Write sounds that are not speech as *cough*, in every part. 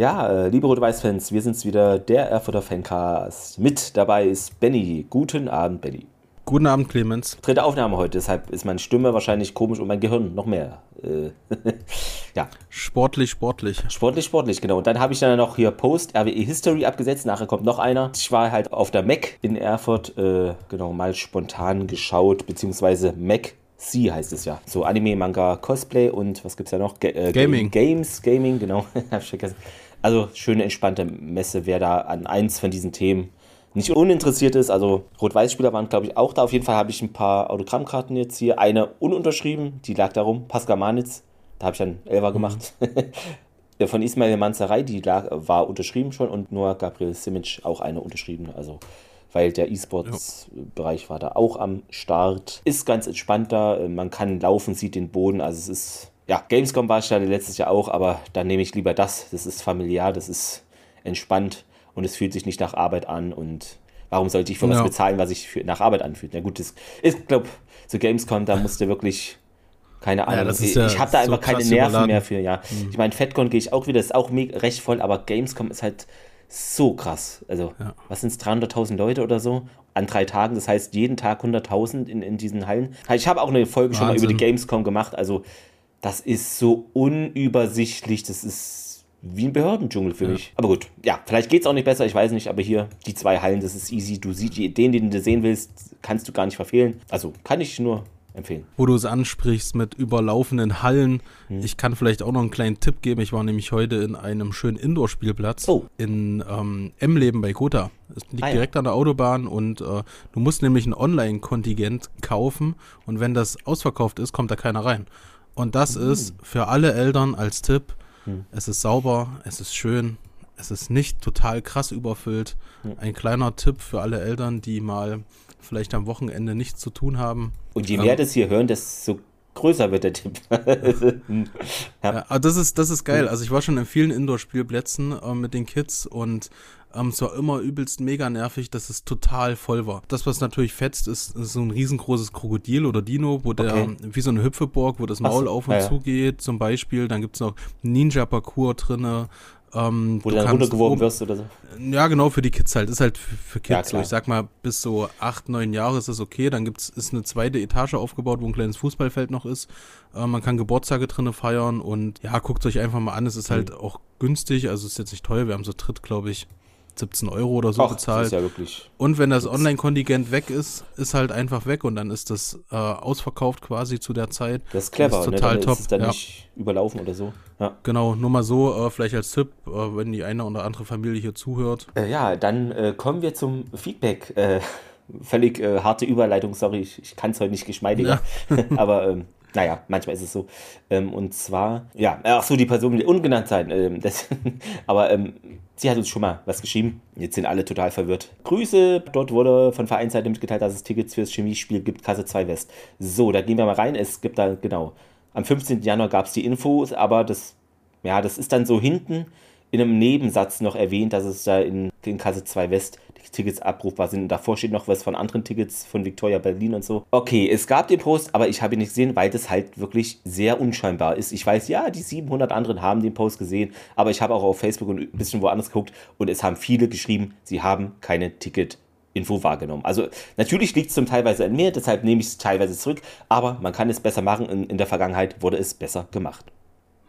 Ja, äh, liebe Rot-Weiß-Fans, wir sind's wieder, der Erfurter Fancast. Mit dabei ist Benny. Guten Abend, Benny. Guten Abend, Clemens. Dritte Aufnahme heute, deshalb ist meine Stimme wahrscheinlich komisch und mein Gehirn noch mehr. Äh, *laughs* ja. Sportlich, sportlich. Sportlich, sportlich, genau. Und dann habe ich dann noch hier Post RWE History abgesetzt. Nachher kommt noch einer. Ich war halt auf der Mac in Erfurt, äh, genau, mal spontan geschaut, beziehungsweise Mac Sie heißt es ja. So Anime, Manga, Cosplay und was gibt's da noch? G äh, Gaming. Games, Gaming, genau. *laughs* Hab ich vergessen. Also schöne, entspannte Messe, wer da an eins von diesen Themen nicht uninteressiert ist. Also Rot-Weiß-Spieler waren, glaube ich, auch da. Auf jeden Fall habe ich ein paar Autogrammkarten jetzt hier. Eine ununterschrieben, die lag darum. Pascal Manitz, da habe ich dann Elva mhm. gemacht. *laughs* Von Ismail Manzerei, die lag, war unterschrieben schon. Und nur Gabriel Simic auch eine unterschriebene. Also weil der E-Sports-Bereich war da auch am Start. Ist ganz entspannt da. Man kann laufen, sieht den Boden. Also es ist, ja, Gamescom war ich da letztes Jahr auch, aber dann nehme ich lieber das. Das ist familiar, das ist entspannt und es fühlt sich nicht nach Arbeit an und warum sollte ich für ja. was bezahlen, was sich nach Arbeit anfühlt? Na gut, das ist, glaube zu Gamescom, da musste wirklich keine Ahnung. Ja, ich, ja ich habe da einfach keine Nerven überladen. mehr für, ja. Mhm. Ich meine, FedCon gehe ich auch wieder, ist auch recht voll, aber Gamescom ist halt so krass. Also, ja. was sind es, 300.000 Leute oder so an drei Tagen? Das heißt, jeden Tag 100.000 in, in diesen Hallen. Ich habe auch eine Folge Wahnsinn. schon mal über die Gamescom gemacht. Also, das ist so unübersichtlich. Das ist wie ein Behördendschungel für ja. mich. Aber gut, ja, vielleicht geht es auch nicht besser, ich weiß nicht, aber hier die zwei Hallen, das ist easy. Du siehst den, den du sehen willst, kannst du gar nicht verfehlen. Also kann ich nur empfehlen. Wo du es ansprichst mit überlaufenden Hallen. Hm. Ich kann vielleicht auch noch einen kleinen Tipp geben. Ich war nämlich heute in einem schönen Indoor-Spielplatz oh. in ähm, Emleben bei Kota. Es liegt ah, ja. direkt an der Autobahn und äh, du musst nämlich ein Online-Kontingent kaufen und wenn das ausverkauft ist, kommt da keiner rein. Und das hm. ist für alle Eltern als Tipp, hm. es ist sauber, es ist schön, es ist nicht total krass überfüllt. Hm. Ein kleiner Tipp für alle Eltern, die mal vielleicht am Wochenende nichts zu tun haben. Und je mehr ähm, das hier hören, desto größer wird der Tipp. *laughs* ja. ja, das ist, das ist geil. Also ich war schon in vielen Indoor-Spielplätzen äh, mit den Kids und ähm, es war immer übelst mega nervig, dass es total voll war. Das, was natürlich fetzt, ist, ist so ein riesengroßes Krokodil oder Dino, wo der, okay. wie so eine Hüpfeburg, wo das Maul so, auf und ja, zu geht, zum Beispiel. Dann gibt es noch Ninja-Parcours drinne. Ähm, Wo du dann runtergeworfen wirst oder so? Ja, genau, für die Kids halt. Ist halt für Kids ja, so. Ich sag mal, bis so acht, neun Jahre ist das okay. Dann gibt's, ist eine zweite Etage aufgebaut, wo ein kleines Fußballfeld noch ist. Äh, man kann Geburtstage drinnen feiern und ja, guckt euch einfach mal an. Es ist halt mhm. auch günstig, also ist jetzt nicht teuer. Wir haben so Tritt, glaube ich, 17 Euro oder so Ach, bezahlt. Das ist ja wirklich und wenn das Online-Kontingent weg ist, ist halt einfach weg und dann ist das äh, ausverkauft quasi zu der Zeit. Das ist clever, das ist total ne? top. Ist es dann ja. nicht überlaufen oder so. Ja. Genau, nur mal so, äh, vielleicht als Tipp, äh, wenn die eine oder andere Familie hier zuhört. Äh, ja, dann äh, kommen wir zum Feedback. Äh, *laughs* völlig harte Überleitung, sorry, ich, ich kann es heute nicht geschmeidiger. Ja. *laughs* Aber ähm, naja, manchmal ist es so. Ähm, und zwar, ja, ach so, die Person will ungenannt sein. Ähm, *laughs* das, aber ähm, sie hat uns schon mal was geschrieben. Jetzt sind alle total verwirrt. Grüße, dort wurde von Vereinsseite mitgeteilt, dass es Tickets fürs Chemiespiel gibt, Kasse 2 West. So, da gehen wir mal rein. Es gibt da, genau, am 15. Januar gab es die Infos, aber das, ja, das ist dann so hinten in einem Nebensatz noch erwähnt, dass es da in, in Kasse 2 West Tickets abrufbar sind. Und davor steht noch was von anderen Tickets von Victoria Berlin und so. Okay, es gab den Post, aber ich habe ihn nicht gesehen, weil das halt wirklich sehr unscheinbar ist. Ich weiß, ja, die 700 anderen haben den Post gesehen, aber ich habe auch auf Facebook und ein bisschen woanders geguckt und es haben viele geschrieben, sie haben keine Ticket Info wahrgenommen. Also natürlich liegt es zum Teilweise an mir, deshalb nehme ich es teilweise zurück, aber man kann es besser machen. In, in der Vergangenheit wurde es besser gemacht.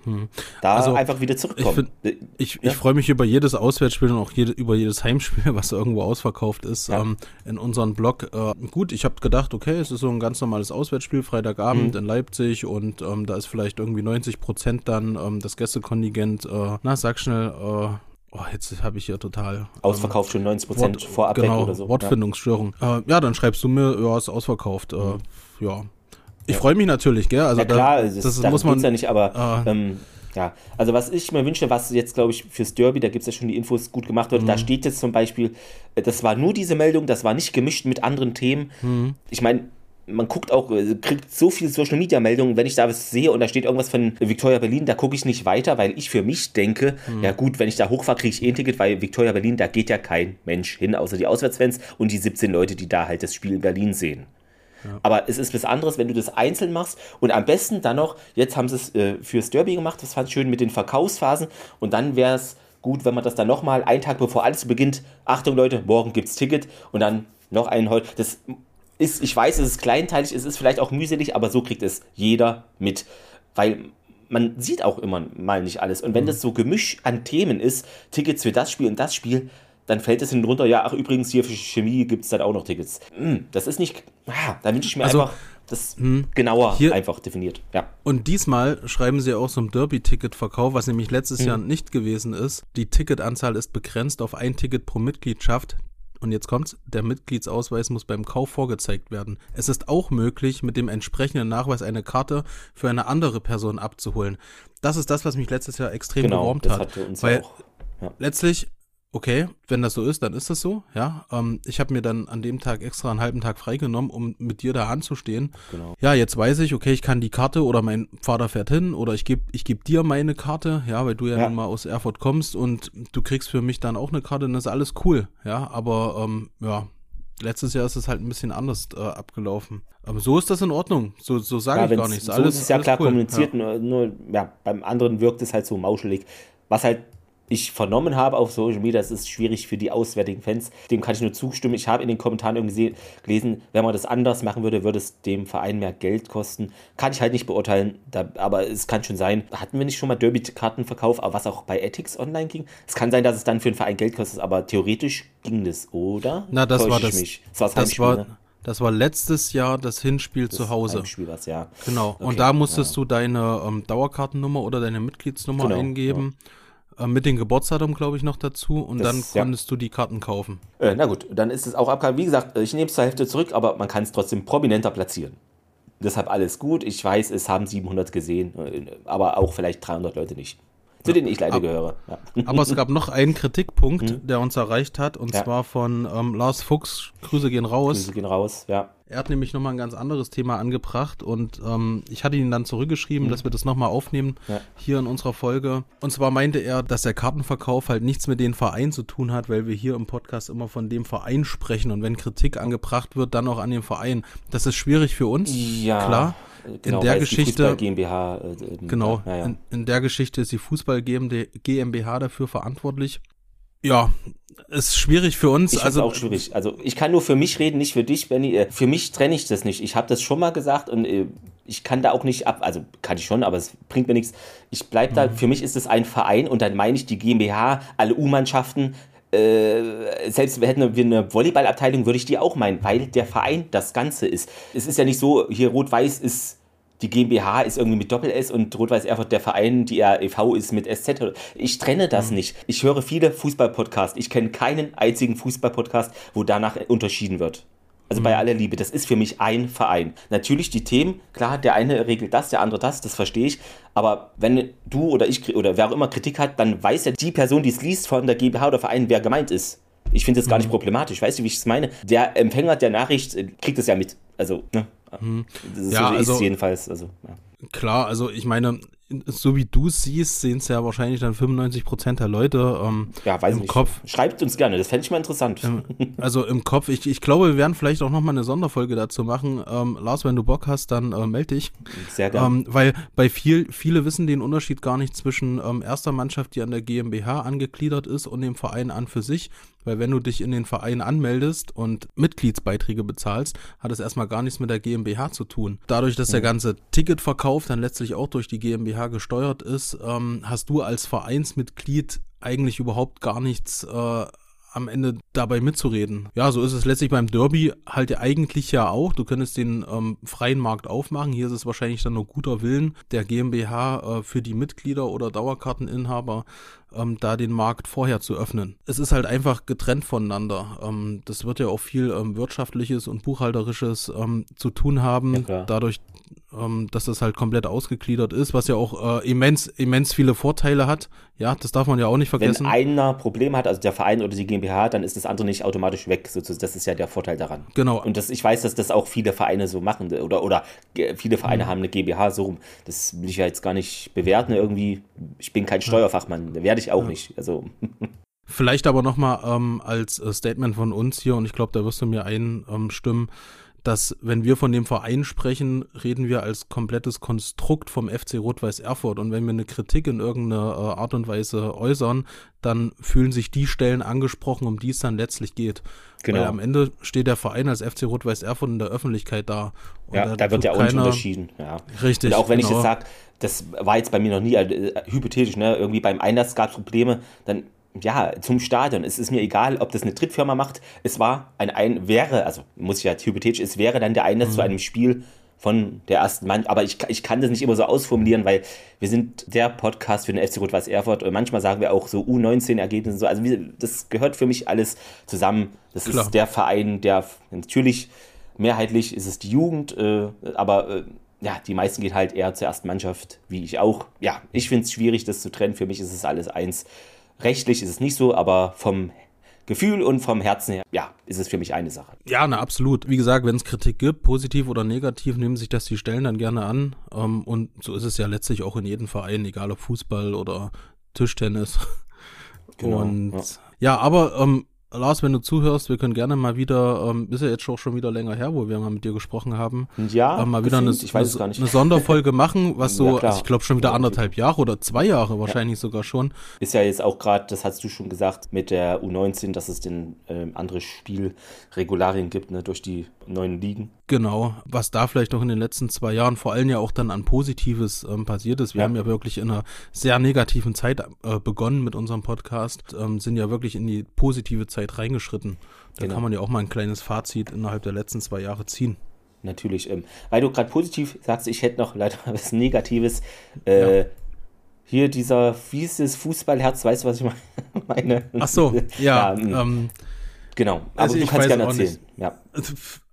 Hm. Da also, einfach wieder zurückkommen. Ich, ich, ja? ich freue mich über jedes Auswärtsspiel und auch jede, über jedes Heimspiel, *laughs* was irgendwo ausverkauft ist, ja. ähm, in unserem Blog. Äh, gut, ich habe gedacht, okay, es ist so ein ganz normales Auswärtsspiel, Freitagabend mhm. in Leipzig und ähm, da ist vielleicht irgendwie 90 Prozent dann ähm, das Gästekontingent. Äh, na, sag schnell, äh, Oh, jetzt habe ich ja total. Ähm, ausverkauft schon 90 Prozent vorab genau, oder so. Wortfindungsstörung. Ja. Äh, ja. dann schreibst du mir, ja, ist ausverkauft. Äh, mhm. ja, ich freue mich natürlich, gell? Also ja, klar, da, das, das muss man ja nicht, aber äh, ähm, ja, also was ich mir wünsche, was jetzt, glaube ich, fürs Derby, da gibt es ja schon die Infos gut gemacht wird, mhm. da steht jetzt zum Beispiel, äh, das war nur diese Meldung, das war nicht gemischt mit anderen Themen. Mhm. Ich meine, man guckt auch, äh, kriegt so viele Social Media Meldungen, wenn ich da was sehe und da steht irgendwas von Victoria Berlin, da gucke ich nicht weiter, weil ich für mich denke, mhm. ja gut, wenn ich da hochfahre, kriege ich eh ein Ticket, weil Victoria Berlin, da geht ja kein Mensch hin, außer die Auswärtsfans und die 17 Leute, die da halt das Spiel in Berlin sehen. Aber es ist was anderes, wenn du das einzeln machst und am besten dann noch, jetzt haben sie es äh, fürs Derby gemacht, das fand ich schön mit den Verkaufsphasen und dann wäre es gut, wenn man das dann nochmal einen Tag bevor alles beginnt, Achtung Leute, morgen gibt's Ticket und dann noch einen heute. Das ist, ich weiß, es ist kleinteilig, es ist vielleicht auch mühselig, aber so kriegt es jeder mit. Weil man sieht auch immer mal nicht alles. Und wenn mhm. das so Gemisch an Themen ist, Tickets für das Spiel und das Spiel, dann fällt es hinten runter, ja, ach übrigens, hier für Chemie gibt es dann auch noch Tickets. Hm, das ist nicht, ah, da wünsche ich mir also, einfach das hm, genauer einfach definiert. Ja. Und diesmal schreiben sie auch so ein Derby-Ticket-Verkauf, was nämlich letztes hm. Jahr nicht gewesen ist. Die Ticketanzahl ist begrenzt auf ein Ticket pro Mitgliedschaft und jetzt kommt's, der Mitgliedsausweis muss beim Kauf vorgezeigt werden. Es ist auch möglich, mit dem entsprechenden Nachweis eine Karte für eine andere Person abzuholen. Das ist das, was mich letztes Jahr extrem genau, gewormt hat. Weil auch, ja. letztlich okay, wenn das so ist, dann ist das so, ja. Ähm, ich habe mir dann an dem Tag extra einen halben Tag freigenommen, um mit dir da anzustehen. Genau. Ja, jetzt weiß ich, okay, ich kann die Karte oder mein Vater fährt hin oder ich gebe ich geb dir meine Karte, ja, weil du ja, ja. nun mal aus Erfurt kommst und du kriegst für mich dann auch eine Karte und das ist alles cool, ja. Aber ähm, ja, letztes Jahr ist es halt ein bisschen anders äh, abgelaufen. Aber so ist das in Ordnung. So, so sage ja, ich gar nichts. So alles, ist es ja klar cool. kommuniziert, ja. Nur, nur ja, beim anderen wirkt es halt so mauschelig. Was halt ich vernommen habe auf Social Media, das ist schwierig für die auswärtigen Fans. Dem kann ich nur zustimmen. Ich habe in den Kommentaren irgendwie gelesen, wenn man das anders machen würde, würde es dem Verein mehr Geld kosten. Kann ich halt nicht beurteilen, da, aber es kann schon sein. Hatten wir nicht schon mal Derby-Kartenverkauf, was auch bei Ethics online ging? Es kann sein, dass es dann für den Verein Geld kostet, aber theoretisch ging das, oder? Na, das Täusche war das. Mich? Das, war das, das war, ne? Das war letztes Jahr das Hinspiel das zu Hause. Heimspiel was, ja. Genau. Okay, und da musstest ja. du deine ähm, Dauerkartennummer oder deine Mitgliedsnummer genau, eingeben. Ja. Äh, mit dem Geburtsdatum, glaube ich, noch dazu und das, dann konntest ja. du die Karten kaufen. Äh, na gut, dann ist es auch abgehalten. Wie gesagt, ich nehme es zur Hälfte zurück, aber man kann es trotzdem prominenter platzieren. Deshalb alles gut. Ich weiß, es haben 700 gesehen, äh, aber auch vielleicht 300 Leute nicht. Zu denen ich leider aber, gehöre. Ja. Aber es gab noch einen Kritikpunkt, mhm. der uns erreicht hat, und ja. zwar von ähm, Lars Fuchs. Grüße gehen raus. Grüße gehen raus, ja. Er hat nämlich nochmal ein ganz anderes Thema angebracht und ähm, ich hatte ihn dann zurückgeschrieben, mhm. dass wir das nochmal aufnehmen ja. hier in unserer Folge. Und zwar meinte er, dass der Kartenverkauf halt nichts mit dem Verein zu tun hat, weil wir hier im Podcast immer von dem Verein sprechen und wenn Kritik angebracht wird, dann auch an den Verein. Das ist schwierig für uns, ja. klar. Genau, in der Geschichte GmbH äh, genau ja, ja. In, in, der Geschichte ist die Fußball GmbH dafür verantwortlich ja, ist schwierig für uns. Ich also auch schwierig. Also ich kann nur für mich reden, nicht für dich, Benny. Äh, für mich trenne ich das nicht. Ich habe das schon mal gesagt und äh, ich kann da auch nicht ab. Also kann ich schon, aber es bringt mir nichts. Ich bleibe da. Mhm. Für mich ist es ein Verein und dann meine ich die GmbH, alle U-Mannschaften. Äh, selbst hätten wir eine Volleyballabteilung, würde ich die auch meinen, weil der Verein das Ganze ist. Es ist ja nicht so, hier Rot-Weiß ist die GmbH ist irgendwie mit Doppel-S und Rot-Weiß Erfurt der Verein, die REV ist mit SZ. Ich trenne das mhm. nicht. Ich höre viele Fußball-Podcasts. Ich kenne keinen einzigen Fußball-Podcast, wo danach unterschieden wird. Also mhm. bei aller Liebe, das ist für mich ein Verein. Natürlich die Themen, klar, der eine regelt das, der andere das, das verstehe ich. Aber wenn du oder ich oder wer auch immer Kritik hat, dann weiß ja die Person, die es liest von der GmbH oder Verein, wer gemeint ist. Ich finde das gar nicht mhm. problematisch. Weißt du, wie ich es meine? Der Empfänger der Nachricht äh, kriegt es ja mit. Also, ne? Mhm. Das ja, so also, ist jedenfalls. Also, ja. Klar, also ich meine, so wie du es siehst, sehen es ja wahrscheinlich dann 95 Prozent der Leute ähm, ja, weiß im nicht. Kopf. Schreibt uns gerne, das fände ich mal interessant. Ähm, also im Kopf, ich, ich glaube, wir werden vielleicht auch nochmal eine Sonderfolge dazu machen. Ähm, Lars, wenn du Bock hast, dann äh, melde dich. Sehr gerne. Ähm, weil bei viel, viele wissen den Unterschied gar nicht zwischen ähm, erster Mannschaft, die an der GmbH angegliedert ist, und dem Verein an für sich. Weil wenn du dich in den Verein anmeldest und Mitgliedsbeiträge bezahlst, hat es erstmal gar nichts mit der GmbH zu tun. Dadurch, dass der ganze Ticketverkauf dann letztlich auch durch die GmbH gesteuert ist, ähm, hast du als Vereinsmitglied eigentlich überhaupt gar nichts äh, am Ende dabei mitzureden. Ja, so ist es letztlich beim Derby halt ja eigentlich ja auch. Du könntest den ähm, freien Markt aufmachen. Hier ist es wahrscheinlich dann nur guter Willen der GmbH äh, für die Mitglieder oder Dauerkarteninhaber, ähm, da den Markt vorher zu öffnen. Es ist halt einfach getrennt voneinander. Ähm, das wird ja auch viel ähm, wirtschaftliches und buchhalterisches ähm, zu tun haben, ja, dadurch, ähm, dass das halt komplett ausgegliedert ist, was ja auch äh, immens, immens viele Vorteile hat. Ja, das darf man ja auch nicht vergessen. Wenn einer Probleme hat, also der Verein oder die GmbH, dann ist das andere nicht automatisch weg. Sozusagen. Das ist ja der Vorteil daran. Genau. Und das, ich weiß, dass das auch viele Vereine so machen oder, oder viele Vereine mhm. haben eine GmbH so rum. Das will ich ja jetzt gar nicht bewerten irgendwie. Ich bin kein Steuerfachmann, werde ich auch ja. nicht. Also. *laughs* Vielleicht aber nochmal ähm, als äh, Statement von uns hier, und ich glaube, da wirst du mir einstimmen, dass wenn wir von dem Verein sprechen, reden wir als komplettes Konstrukt vom FC Rot-Weiß Erfurt. Und wenn wir eine Kritik in irgendeiner äh, Art und Weise äußern, dann fühlen sich die Stellen angesprochen, um die es dann letztlich geht. Genau. Weil am Ende steht der Verein als FC Rot-Weiß Erfurt in der Öffentlichkeit da. Und ja, da wird ja auch nicht unterschieden. Ja. Richtig. Und auch wenn genau. ich jetzt sage, das war jetzt bei mir noch nie äh, hypothetisch, ne? irgendwie beim Einsatz gab es Probleme, dann ja, zum Stadion. Es ist mir egal, ob das eine Drittfirma macht. Es war ein, ein wäre, also muss ich ja hypothetisch, es wäre dann der Einsatz mhm. zu einem Spiel von der ersten Mann. Aber ich, ich kann das nicht immer so ausformulieren, weil wir sind der Podcast für den FC Rot-Weiß Erfurt und manchmal sagen wir auch so U19-Ergebnisse. So. Also das gehört für mich alles zusammen. Das Klar. ist der Verein, der natürlich mehrheitlich ist es die Jugend, äh, aber äh, ja, die meisten gehen halt eher zur ersten Mannschaft, wie ich auch. Ja, ich finde es schwierig, das zu trennen. Für mich ist es alles eins. Rechtlich ist es nicht so, aber vom Gefühl und vom Herzen her, ja, ist es für mich eine Sache. Ja, na, absolut. Wie gesagt, wenn es Kritik gibt, positiv oder negativ, nehmen sich das die Stellen dann gerne an. Ähm, und so ist es ja letztlich auch in jedem Verein, egal ob Fußball oder Tischtennis. Genau, und ja, ja aber ähm, Lars, wenn du zuhörst, wir können gerne mal wieder, ähm, ist ja jetzt auch schon wieder länger her, wo wir mal mit dir gesprochen haben. Ja, äh, mal wieder eine, eine, eine, Sonderfolge machen, was *laughs* so, ja, also ich glaube schon wieder anderthalb Jahre oder zwei Jahre wahrscheinlich ja. sogar schon. Ist ja jetzt auch gerade, das hast du schon gesagt, mit der U19, dass es den äh, andere Spielregularien gibt, ne, durch die neuen Ligen. Genau, was da vielleicht auch in den letzten zwei Jahren vor allem ja auch dann an Positives ähm, passiert ist. Wir ja. haben ja wirklich in einer sehr negativen Zeit äh, begonnen mit unserem Podcast, ähm, sind ja wirklich in die positive Zeit reingeschritten. Da genau. kann man ja auch mal ein kleines Fazit innerhalb der letzten zwei Jahre ziehen. Natürlich, ähm, weil du gerade positiv sagst, ich hätte noch leider *laughs* was Negatives. Äh, ja. Hier dieser, das, Fußballherz, weißt du, was ich *laughs* meine? Ach so, ja. *laughs* ja ähm, genau, aber also du kannst gerne erzählen. Ja.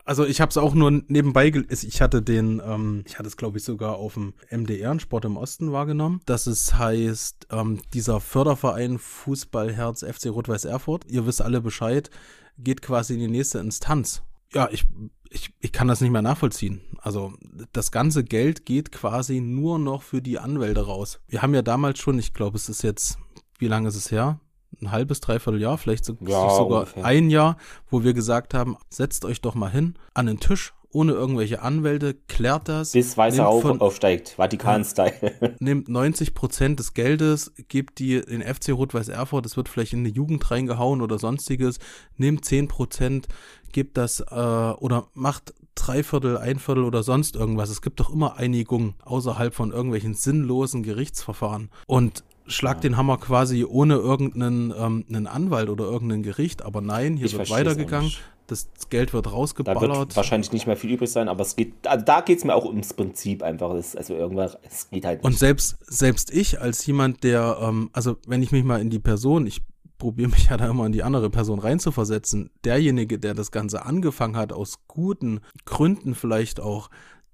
Also ich habe es auch nur nebenbei, ich hatte den, ähm, ich hatte es glaube ich sogar auf dem MDR, Sport im Osten wahrgenommen, dass es heißt, ähm, dieser Förderverein Fußballherz FC Rot-Weiß Erfurt, ihr wisst alle Bescheid, geht quasi in die nächste Instanz. Ja, ich, ich, ich kann das nicht mehr nachvollziehen. Also das ganze Geld geht quasi nur noch für die Anwälte raus. Wir haben ja damals schon, ich glaube es ist jetzt, wie lange ist es her? Ein halbes, dreiviertel Jahr, vielleicht so, ja, sogar ungefähr. ein Jahr, wo wir gesagt haben, setzt euch doch mal hin an den Tisch, ohne irgendwelche Anwälte, klärt das. Bis Weißer auf, von, aufsteigt, Vatikan-Style. *laughs* Nehmt 90 Prozent des Geldes, gebt die in FC Rot-Weiß Erfurt, das wird vielleicht in die Jugend reingehauen oder sonstiges, nehmt 10 Prozent, gebt das äh, oder macht Dreiviertel, ein Viertel oder sonst irgendwas. Es gibt doch immer Einigung außerhalb von irgendwelchen sinnlosen Gerichtsverfahren. Und schlag den Hammer quasi ohne irgendeinen ähm, einen Anwalt oder irgendein Gericht. Aber nein, hier ich wird weitergegangen. Das Geld wird rausgeballert. Da wird wahrscheinlich nicht mehr viel übrig sein, aber es geht, also da geht es mir auch ums Prinzip einfach. Es, also irgendwann, es geht halt nicht. Und selbst, selbst ich als jemand, der, ähm, also wenn ich mich mal in die Person, ich probiere mich ja da immer in die andere Person reinzuversetzen, derjenige, der das Ganze angefangen hat, aus guten Gründen vielleicht auch,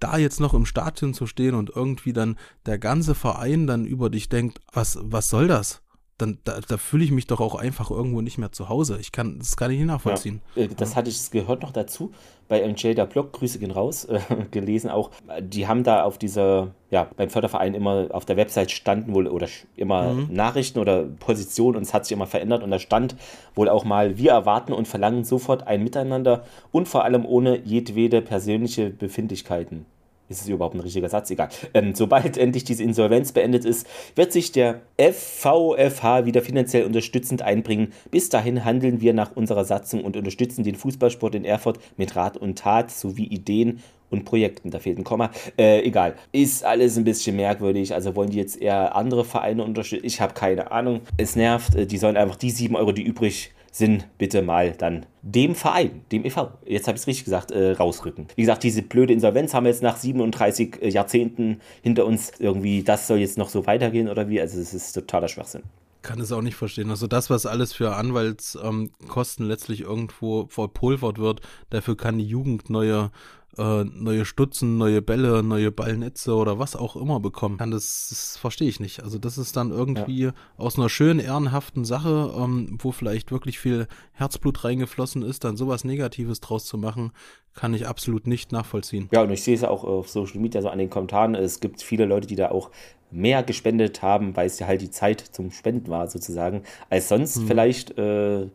da jetzt noch im Stadion zu stehen und irgendwie dann der ganze Verein dann über dich denkt, was, was soll das? Dann, da, da fühle ich mich doch auch einfach irgendwo nicht mehr zu Hause. Ich kann, das kann ich nicht nachvollziehen. Ja, äh, das hatte ich, gehört noch dazu. Bei MJ, der Blog, Grüße gehen raus, *laughs* äh, gelesen auch. Die haben da auf dieser, ja, beim Förderverein immer auf der Website standen wohl oder immer mhm. Nachrichten oder Positionen und es hat sich immer verändert und da stand wohl auch mal, wir erwarten und verlangen sofort ein Miteinander und vor allem ohne jedwede persönliche Befindlichkeiten ist es überhaupt ein richtiger Satz? Egal. Ähm, sobald endlich diese Insolvenz beendet ist, wird sich der FVFH wieder finanziell unterstützend einbringen. Bis dahin handeln wir nach unserer Satzung und unterstützen den Fußballsport in Erfurt mit Rat und Tat sowie Ideen und Projekten. Da fehlt ein Komma. Äh, egal. Ist alles ein bisschen merkwürdig. Also wollen die jetzt eher andere Vereine unterstützen? Ich habe keine Ahnung. Es nervt. Äh, die sollen einfach die 7 Euro, die übrig sind, bitte mal dann dem Verein, dem e.V., jetzt habe ich es richtig gesagt, äh, rausrücken. Wie gesagt, diese blöde Insolvenz haben wir jetzt nach 37 äh, Jahrzehnten hinter uns. Irgendwie, das soll jetzt noch so weitergehen oder wie? Also, es ist totaler Schwachsinn kann es auch nicht verstehen. Also das, was alles für Anwaltskosten letztlich irgendwo verpulvert wird, dafür kann die Jugend neue äh, neue Stutzen, neue Bälle, neue Ballnetze oder was auch immer bekommen kann, das, das verstehe ich nicht. Also das ist dann irgendwie ja. aus einer schönen, ehrenhaften Sache, ähm, wo vielleicht wirklich viel Herzblut reingeflossen ist, dann sowas Negatives draus zu machen, kann ich absolut nicht nachvollziehen. Ja, und ich sehe es auch auf Social Media, so an den Kommentaren, es gibt viele Leute, die da auch mehr gespendet haben, weil es ja halt die Zeit zum Spenden war, sozusagen, als sonst hm. vielleicht. Äh,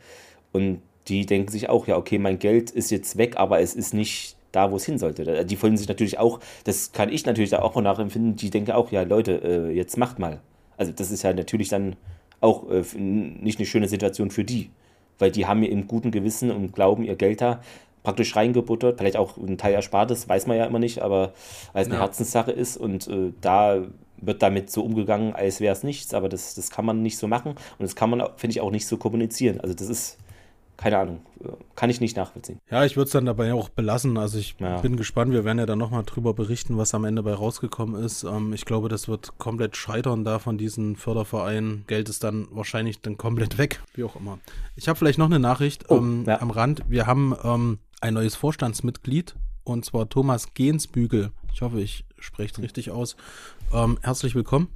und die denken sich auch, ja, okay, mein Geld ist jetzt weg, aber es ist nicht da, wo es hin sollte. Die wollen sich natürlich auch, das kann ich natürlich da auch nachempfinden, die denken auch, ja Leute, äh, jetzt macht mal. Also das ist ja natürlich dann auch äh, nicht eine schöne Situation für die, weil die haben im guten Gewissen und glauben, ihr Geld da praktisch reingebuttert, vielleicht auch ein Teil Erspartes, weiß man ja immer nicht, aber weil es eine ja. Herzenssache ist und äh, da wird damit so umgegangen, als wäre es nichts, aber das, das kann man nicht so machen und das kann man, finde ich, auch nicht so kommunizieren. Also das ist keine Ahnung, kann ich nicht nachvollziehen. Ja, ich würde es dann dabei auch belassen. Also ich ja. bin gespannt, wir werden ja dann nochmal drüber berichten, was am Ende bei rausgekommen ist. Ähm, ich glaube, das wird komplett scheitern da von diesen Fördervereinen. Geld ist dann wahrscheinlich dann komplett weg, wie auch immer. Ich habe vielleicht noch eine Nachricht oh, ähm, ja. am Rand. Wir haben ähm, ein neues Vorstandsmitglied und zwar Thomas Gensbügel. Ich hoffe, ich spreche es richtig aus. Ähm, herzlich willkommen.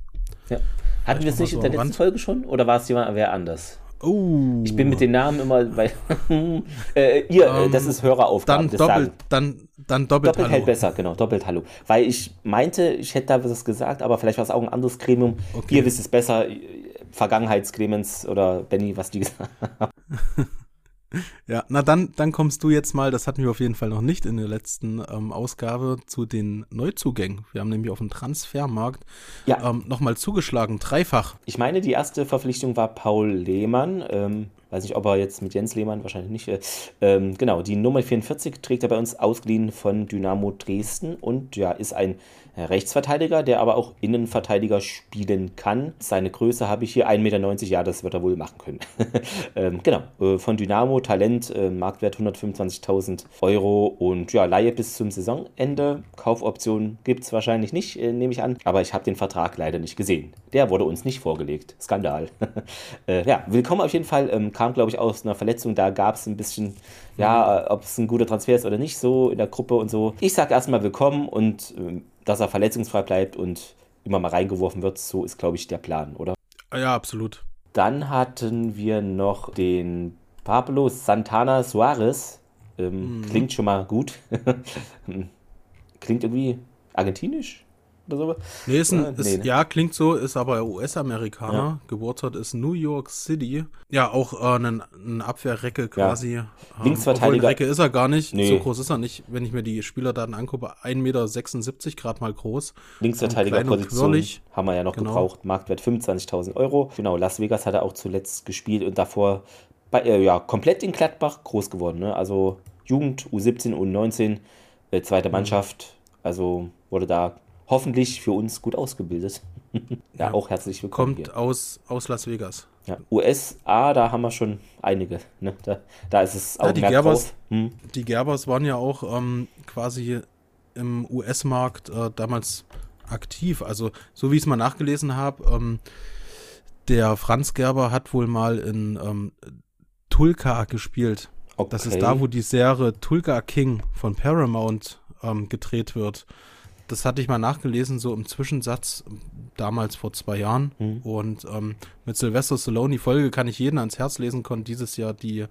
Ja. Hatten wir es nicht so in der letzten Rand. Folge schon oder war es jemand wer anders? Oh. Ich bin mit den Namen immer bei. *laughs* äh, ihr, um, ähm, das ist Höreraufgabe. Dann doppelt, dann, dann doppelt, doppelt Hallo. besser, genau, doppelt Hallo. Weil ich meinte, ich hätte da was gesagt, aber vielleicht war es auch ein anderes Gremium. Okay. Ihr wisst es besser. Vergangenheitsclemens oder Benny, was die gesagt haben. *laughs* Ja, na dann, dann kommst du jetzt mal, das hatten wir auf jeden Fall noch nicht in der letzten ähm, Ausgabe, zu den Neuzugängen. Wir haben nämlich auf dem Transfermarkt ja. ähm, nochmal zugeschlagen, dreifach. Ich meine, die erste Verpflichtung war Paul Lehmann. Ähm, weiß nicht, ob er jetzt mit Jens Lehmann, wahrscheinlich nicht. Äh, ähm, genau, die Nummer 44 trägt er bei uns ausgeliehen von Dynamo Dresden und ja, ist ein Rechtsverteidiger, der aber auch Innenverteidiger spielen kann. Seine Größe habe ich hier 1,90 Meter, ja, das wird er wohl machen können. *laughs* ähm, genau, äh, von Dynamo, Talent, äh, Marktwert 125.000 Euro und ja, Laie bis zum Saisonende. Kaufoption gibt es wahrscheinlich nicht, äh, nehme ich an, aber ich habe den Vertrag leider nicht gesehen. Der wurde uns nicht vorgelegt. Skandal. *laughs* ja, willkommen auf jeden Fall. Ähm, kam, glaube ich, aus einer Verletzung. Da gab es ein bisschen, ja, ob es ein guter Transfer ist oder nicht, so in der Gruppe und so. Ich sage erstmal willkommen und ähm, dass er verletzungsfrei bleibt und immer mal reingeworfen wird. So ist, glaube ich, der Plan, oder? Ja, absolut. Dann hatten wir noch den Pablo Santana Suarez. Ähm, mhm. Klingt schon mal gut. *laughs* klingt irgendwie argentinisch oder so. Nee, ist ein, äh, ist, ne? ja, klingt so, ist aber US-Amerikaner. Ja. Geburtsort ist New York City. Ja, auch äh, ein, ein Abwehrrecke quasi. Ja. Ähm, Linksverteidiger. Recke ist er gar nicht. Nee. So groß ist er nicht. Wenn ich mir die Spielerdaten angucke, 1,76 Meter gerade mal groß. Linksverteidiger-Position haben wir ja noch genau. gebraucht. Marktwert 25.000 Euro. Genau, Las Vegas hat er auch zuletzt gespielt und davor bei, äh, ja, komplett in Gladbach groß geworden. Ne? Also Jugend, U17, U19, äh, zweite mhm. Mannschaft. Also wurde da hoffentlich für uns gut ausgebildet. *laughs* ja, ja, auch herzlich willkommen. Kommt aus, aus Las Vegas. Ja, USA, da haben wir schon einige. Ne? Da, da ist es auch ja, die Gerbers, hm. Die Gerbers waren ja auch ähm, quasi im US-Markt äh, damals aktiv. Also, so wie ich es mal nachgelesen habe, ähm, der Franz Gerber hat wohl mal in ähm, Tulka gespielt. Okay. Das ist da, wo die Serie Tulka King von Paramount ähm, gedreht wird das hatte ich mal nachgelesen, so im Zwischensatz, damals vor zwei Jahren. Mhm. Und ähm, mit Sylvester Stallone, die Folge kann ich jeden ans Herz lesen, kommt dieses Jahr die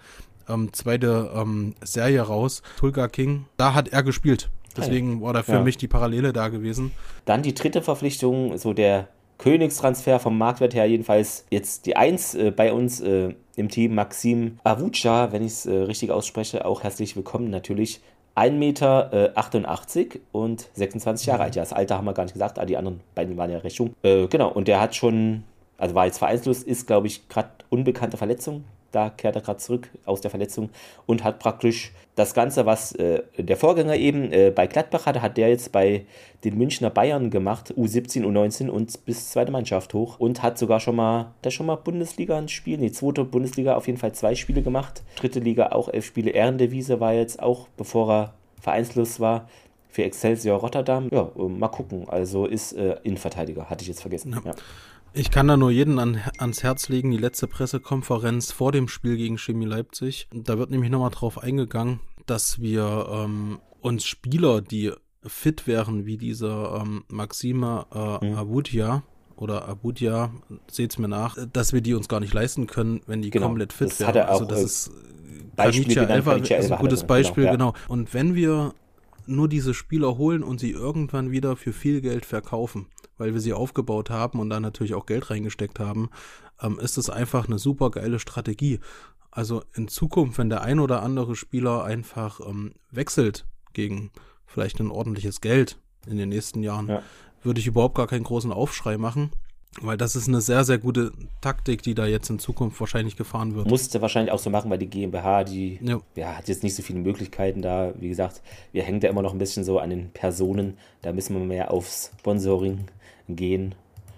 ähm, zweite ähm, Serie raus, Tulga King. Da hat er gespielt. Deswegen war da für ja. mich die Parallele da gewesen. Dann die dritte Verpflichtung, so der Königstransfer vom Marktwert her jedenfalls jetzt die Eins äh, bei uns äh, im Team, Maxim Avucha, wenn ich es äh, richtig ausspreche, auch herzlich willkommen natürlich. 1,88 Meter äh, und 26 Jahre alt. Ja, das Alter haben wir gar nicht gesagt, aber die anderen beiden waren ja recht jung. Äh, genau, und der hat schon, also war jetzt vereinslos, ist, glaube ich, gerade unbekannte Verletzung da kehrt er gerade zurück aus der Verletzung und hat praktisch das Ganze, was äh, der Vorgänger eben äh, bei Gladbach hatte, hat der jetzt bei den Münchner Bayern gemacht, U17, U19 und bis zweite Mannschaft hoch und hat sogar schon mal, der schon mal Bundesliga ein Spiel, nee, zweite Bundesliga auf jeden Fall zwei Spiele gemacht, dritte Liga auch elf Spiele, Ehrendevise war jetzt auch, bevor er vereinslos war, für Excelsior Rotterdam. Ja, mal gucken. Also ist äh, Innenverteidiger, hatte ich jetzt vergessen. Ja. Ja. Ich kann da nur jeden an, ans Herz legen, die letzte Pressekonferenz vor dem Spiel gegen Chemie Leipzig. Da wird nämlich nochmal drauf eingegangen, dass wir ähm, uns Spieler, die fit wären, wie dieser ähm, Maxima äh, mhm. Abudia oder Abudia, seht's mir nach, dass wir die uns gar nicht leisten können, wenn die genau, komplett fit wären. also das ist Beispiel Elva ist ein gutes Beispiel, genau, genau. Und wenn wir nur diese Spieler holen und sie irgendwann wieder für viel Geld verkaufen, weil wir sie aufgebaut haben und da natürlich auch Geld reingesteckt haben, ähm, ist es einfach eine super geile Strategie. Also in Zukunft, wenn der ein oder andere Spieler einfach ähm, wechselt, gegen vielleicht ein ordentliches Geld in den nächsten Jahren, ja. würde ich überhaupt gar keinen großen Aufschrei machen. Weil das ist eine sehr, sehr gute Taktik, die da jetzt in Zukunft wahrscheinlich gefahren wird. Musste wahrscheinlich auch so machen, weil die GmbH, die ja. ja. hat jetzt nicht so viele Möglichkeiten da. Wie gesagt, wir hängen da immer noch ein bisschen so an den Personen. Da müssen wir mehr aufs Sponsoring gehen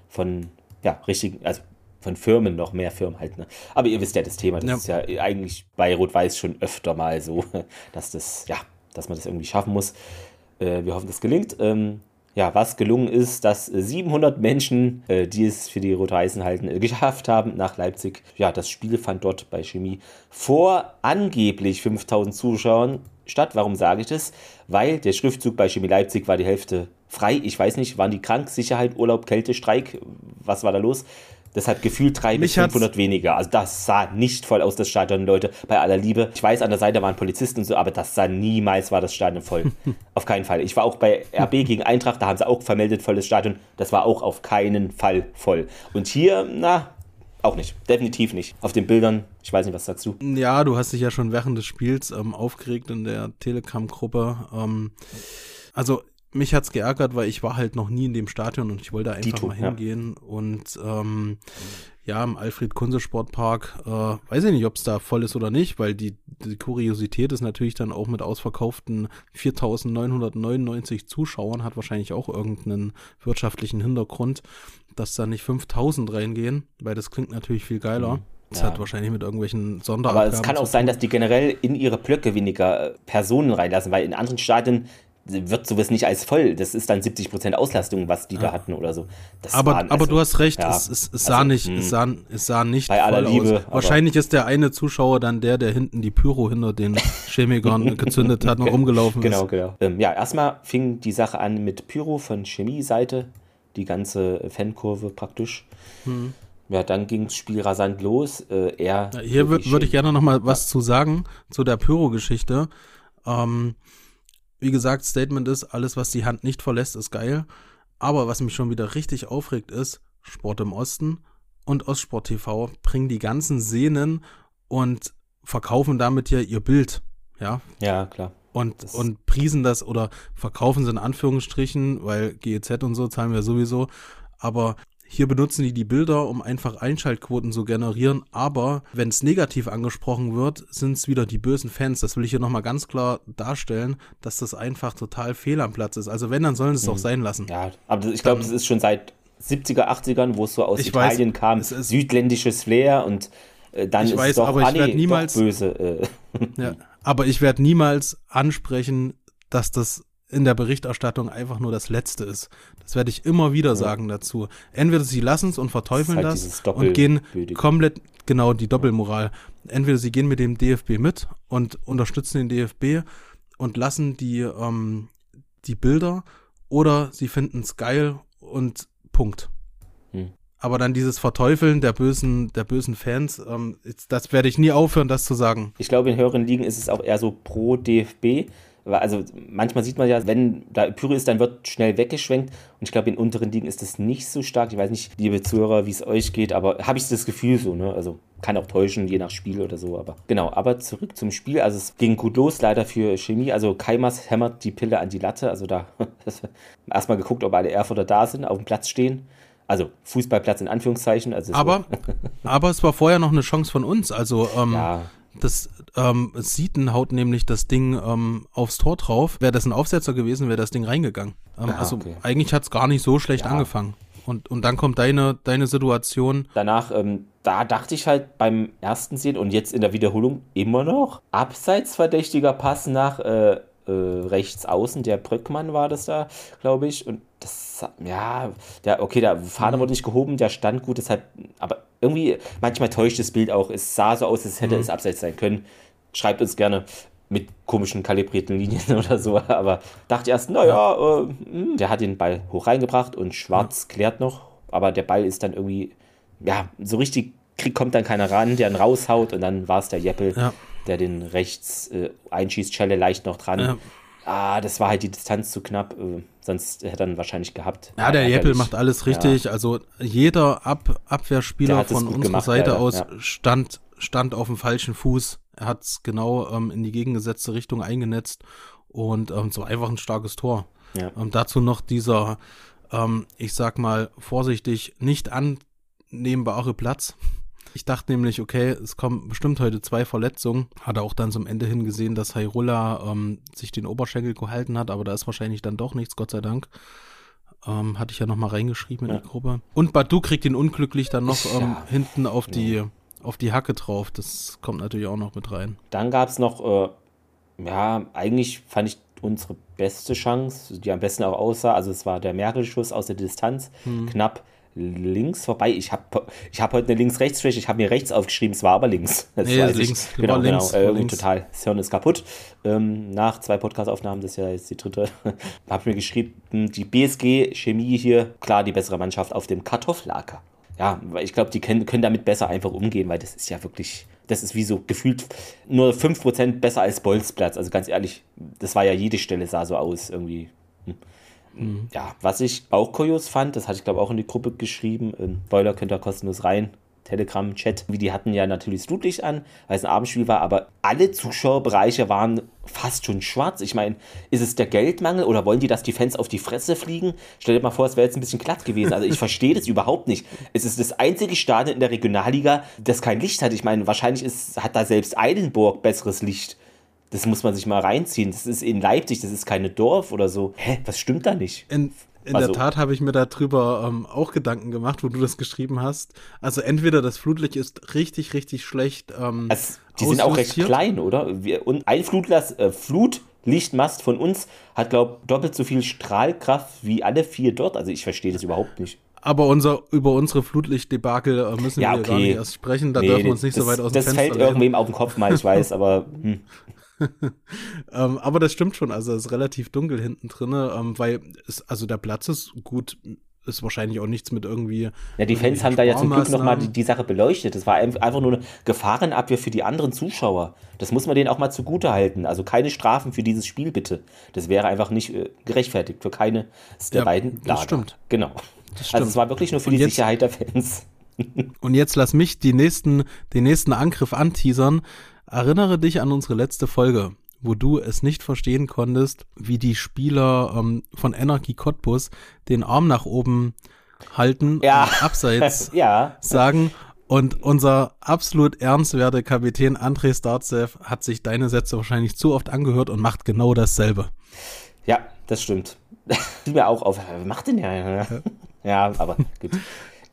von, ja, richtigen, also von Firmen noch mehr Firmen halt. Ne? Aber ihr wisst ja das Thema, das ja. ist ja eigentlich bei Rot-Weiß schon öfter mal so, *laughs* dass das, ja, dass man das irgendwie schaffen muss. Äh, wir hoffen, das gelingt. Ähm, ja, was gelungen ist, dass 700 Menschen, äh, die es für die Rot-Weißen halten, äh, geschafft haben nach Leipzig. Ja, das Spiel fand dort bei Chemie vor angeblich 5000 Zuschauern statt. Warum sage ich das? Weil der Schriftzug bei Chemie Leipzig war die Hälfte frei. Ich weiß nicht, waren die krank? Sicherheit, Urlaub, Kälte, Streik? Was war da los? Deshalb gefühlt drei bis 500 weniger. Also das sah nicht voll aus, das Stadion, Leute. Bei aller Liebe. Ich weiß, an der Seite waren Polizisten und so, aber das sah niemals war das Stadion voll. *laughs* auf keinen Fall. Ich war auch bei RB gegen Eintracht, da haben sie auch vermeldet, volles Stadion. Das war auch auf keinen Fall voll. Und hier, na, auch nicht. Definitiv nicht. Auf den Bildern, ich weiß nicht, was sagst du? Ja, du hast dich ja schon während des Spiels ähm, aufgeregt in der Telegram-Gruppe. Ähm, also mich hat's geärgert, weil ich war halt noch nie in dem Stadion und ich wollte einfach Dito, mal hingehen. Ja. Und ähm, ja, im Alfred-Kunze-Sportpark, äh, weiß ich nicht, ob es da voll ist oder nicht, weil die, die Kuriosität ist natürlich dann auch mit ausverkauften 4.999 Zuschauern, hat wahrscheinlich auch irgendeinen wirtschaftlichen Hintergrund, dass da nicht 5.000 reingehen, weil das klingt natürlich viel geiler. Mhm. Das ja. hat wahrscheinlich mit irgendwelchen Sonderabgaben. Aber es kann auch sein, dass die generell in ihre Blöcke weniger Personen reinlassen, weil in anderen Stadien wird sowas nicht als voll. Das ist dann 70% Auslastung, was die ja. da hatten oder so. Das aber waren, also, aber du hast recht, ja, es, es, es, sah also, nicht, es, hm. sah, es sah nicht bei aller Liebe, aus. Wahrscheinlich ist der eine Zuschauer dann der, der hinten die Pyro hinter den *laughs* Chemikern gezündet hat und rumgelaufen genau, ist. Genau, genau. Ähm, ja, erstmal fing die Sache an mit Pyro von Chemie-Seite, die ganze Fankurve praktisch. Hm. Ja, dann ging das Spiel rasant los. Äh, er hier würde würd ich gerne noch mal was zu sagen, zu der Pyro-Geschichte. Ähm, wie gesagt, Statement ist, alles, was die Hand nicht verlässt, ist geil. Aber was mich schon wieder richtig aufregt, ist, Sport im Osten und Ostsport TV bringen die ganzen Szenen und verkaufen damit ja ihr Bild. Ja, ja klar. Und, und priesen das oder verkaufen sie in Anführungsstrichen, weil GEZ und so zahlen wir sowieso. Aber hier benutzen die die Bilder, um einfach Einschaltquoten zu generieren, aber wenn es negativ angesprochen wird, sind es wieder die bösen Fans. Das will ich hier nochmal ganz klar darstellen, dass das einfach total fehl am Platz ist. Also wenn, dann sollen sie es mhm. auch sein lassen. Ja, aber ich glaube, das ist schon seit 70er, 80ern, wo es so aus ich Italien weiß, kam, südländisches Flair und äh, dann ich ist weiß, es doch, aber ich werde niemals böse. Äh. Ja, aber ich werde niemals ansprechen, dass das in der Berichterstattung einfach nur das Letzte ist. Das werde ich immer wieder ja. sagen dazu. Entweder sie lassen es und verteufeln das, halt das und gehen komplett, genau, die Doppelmoral. Entweder sie gehen mit dem DFB mit und unterstützen den DFB und lassen die, ähm, die Bilder oder sie finden es geil und Punkt. Hm. Aber dann dieses Verteufeln der bösen, der bösen Fans, ähm, das werde ich nie aufhören, das zu sagen. Ich glaube, in höheren Ligen ist es auch eher so pro DFB also manchmal sieht man ja, wenn da Pyro ist, dann wird schnell weggeschwenkt. Und ich glaube, in unteren Ligen ist das nicht so stark. Ich weiß nicht, liebe Zuhörer, wie es euch geht, aber habe ich das Gefühl so, ne? Also kann auch täuschen, je nach Spiel oder so. Aber genau, aber zurück zum Spiel. Also es ging gut los, leider für Chemie. Also Keimas hämmert die Pille an die Latte. Also da *laughs* erstmal geguckt, ob alle Erfurter da sind, auf dem Platz stehen. Also Fußballplatz in Anführungszeichen. Also aber, *laughs* aber es war vorher noch eine Chance von uns. Also ähm, ja. Das ähm, Sieten haut nämlich das Ding ähm, aufs Tor drauf. Wäre das ein Aufsetzer gewesen, wäre das Ding reingegangen. Ähm, ah, also okay. eigentlich hat es gar nicht so schlecht ja. angefangen. Und, und dann kommt deine, deine Situation. Danach, ähm, da dachte ich halt beim ersten Sehen und jetzt in der Wiederholung immer noch. Abseitsverdächtiger Pass nach äh, äh, rechts außen, der Brückmann war das da, glaube ich. Und das, ja, der, okay, der Fahne mhm. wurde nicht gehoben, der stand gut, deshalb, aber irgendwie, manchmal täuscht das Bild auch. Es sah so aus, als hätte mhm. es abseits sein können. Schreibt uns gerne mit komischen kalibrierten Linien *laughs* oder so. Aber dachte erst, naja, äh, hm, der hat den Ball hoch reingebracht und Schwarz ja. klärt noch. Aber der Ball ist dann irgendwie, ja, so richtig kommt dann keiner ran, der ihn raushaut und dann war es der Jeppel, ja. Der den rechts äh, einschießt, Schelle leicht noch dran. Ja. Ah, das war halt die Distanz zu knapp. Äh, sonst hätte er dann wahrscheinlich gehabt. Ja, der Jeppel macht alles richtig. Ja. Also jeder Ab Abwehrspieler von unserer gemacht, Seite leider. aus stand, stand auf dem falschen Fuß. Er hat es genau ähm, in die gegengesetzte Richtung eingenetzt. Und ähm, so einfach ein starkes Tor. Ja. Ähm, dazu noch dieser, ähm, ich sag mal vorsichtig, nicht annehmbare Platz. Ich dachte nämlich, okay, es kommen bestimmt heute zwei Verletzungen. Hatte auch dann zum Ende hin gesehen, dass Hairola ähm, sich den Oberschenkel gehalten hat, aber da ist wahrscheinlich dann doch nichts, Gott sei Dank. Ähm, hatte ich ja nochmal reingeschrieben in ja. die Gruppe. Und Badu kriegt ihn unglücklich dann noch ähm, ja. hinten auf die, auf die Hacke drauf. Das kommt natürlich auch noch mit rein. Dann gab es noch, äh, ja, eigentlich fand ich unsere beste Chance, die am besten auch aussah. Also es war der Merkel-Schuss aus der Distanz, hm. knapp links vorbei. Ich habe ich hab heute eine Links-Rechts-Schwäche. Ich habe mir rechts aufgeschrieben, es war aber links. *laughs* Das nee, links. Ich. Genau, genau. Äh, links. Total. Das Hirn ist kaputt. Ähm, nach zwei Podcast-Aufnahmen, das ist ja jetzt die dritte, *laughs* habe ich mir geschrieben, die BSG Chemie hier, klar die bessere Mannschaft auf dem Kartoffellager. Ja, weil ich glaube, die können, können damit besser einfach umgehen, weil das ist ja wirklich, das ist wie so gefühlt nur 5% besser als Bolzplatz. Also ganz ehrlich, das war ja jede Stelle, sah so aus irgendwie. Hm. Mhm. Ja, was ich auch kurios fand, das hatte ich glaube auch in die Gruppe geschrieben, ähm, Boiler könnt ihr kostenlos rein, Telegram, Chat, wie die hatten ja natürlich das Flutlicht an, weil es ein Abendspiel war, aber alle Zuschauerbereiche waren fast schon schwarz. Ich meine, ist es der Geldmangel oder wollen die, dass die Fans auf die Fresse fliegen? Stell dir mal vor, es wäre jetzt ein bisschen glatt gewesen. Also ich *laughs* verstehe das überhaupt nicht. Es ist das einzige Stadion in der Regionalliga, das kein Licht hat. Ich meine, wahrscheinlich ist, hat da selbst Eilenburg besseres Licht. Das muss man sich mal reinziehen. Das ist in Leipzig, das ist keine Dorf oder so. Hä, was stimmt da nicht? In, in also, der Tat habe ich mir darüber ähm, auch Gedanken gemacht, wo du das geschrieben hast. Also entweder das Flutlicht ist richtig, richtig schlecht. Ähm, also, die sind auch recht klein, oder? Wir, und ein Flutlas, äh, Flutlichtmast von uns hat, glaube ich, doppelt so viel Strahlkraft wie alle vier dort. Also ich verstehe das überhaupt nicht. Aber unser, über unsere Flutlichtdebakel äh, müssen ja, wir okay. gar nicht erst sprechen. Da nee, dürfen wir uns nicht das, so weit aus dem Das Fenster fällt reden. irgendwem auf den Kopf mal, ich weiß, aber. Hm. *laughs* *laughs* ähm, aber das stimmt schon, also es ist relativ dunkel hinten drin, ähm, weil es, also der Platz ist gut, ist wahrscheinlich auch nichts mit irgendwie. Ja, die Fans haben da ja zum Glück nochmal die, die Sache beleuchtet. Das war einfach nur eine Gefahrenabwehr für die anderen Zuschauer. Das muss man denen auch mal zugute halten. Also keine Strafen für dieses Spiel, bitte. Das wäre einfach nicht äh, gerechtfertigt für keine der ja, beiden Lager. Das stimmt. Genau. Das stimmt. Also es war wirklich nur für Und die Sicherheit der Fans. *laughs* Und jetzt lass mich die nächsten, den nächsten Angriff anteasern. Erinnere dich an unsere letzte Folge, wo du es nicht verstehen konntest, wie die Spieler ähm, von Anarchy Cottbus den Arm nach oben halten ja. und *laughs* abseits *laughs* ja. sagen. Und unser absolut ernstwerte Kapitän André Startsev hat sich deine Sätze wahrscheinlich zu oft angehört und macht genau dasselbe. Ja, das stimmt. *laughs* Mir auch auf. Was macht denn ja? Ja, aber gut.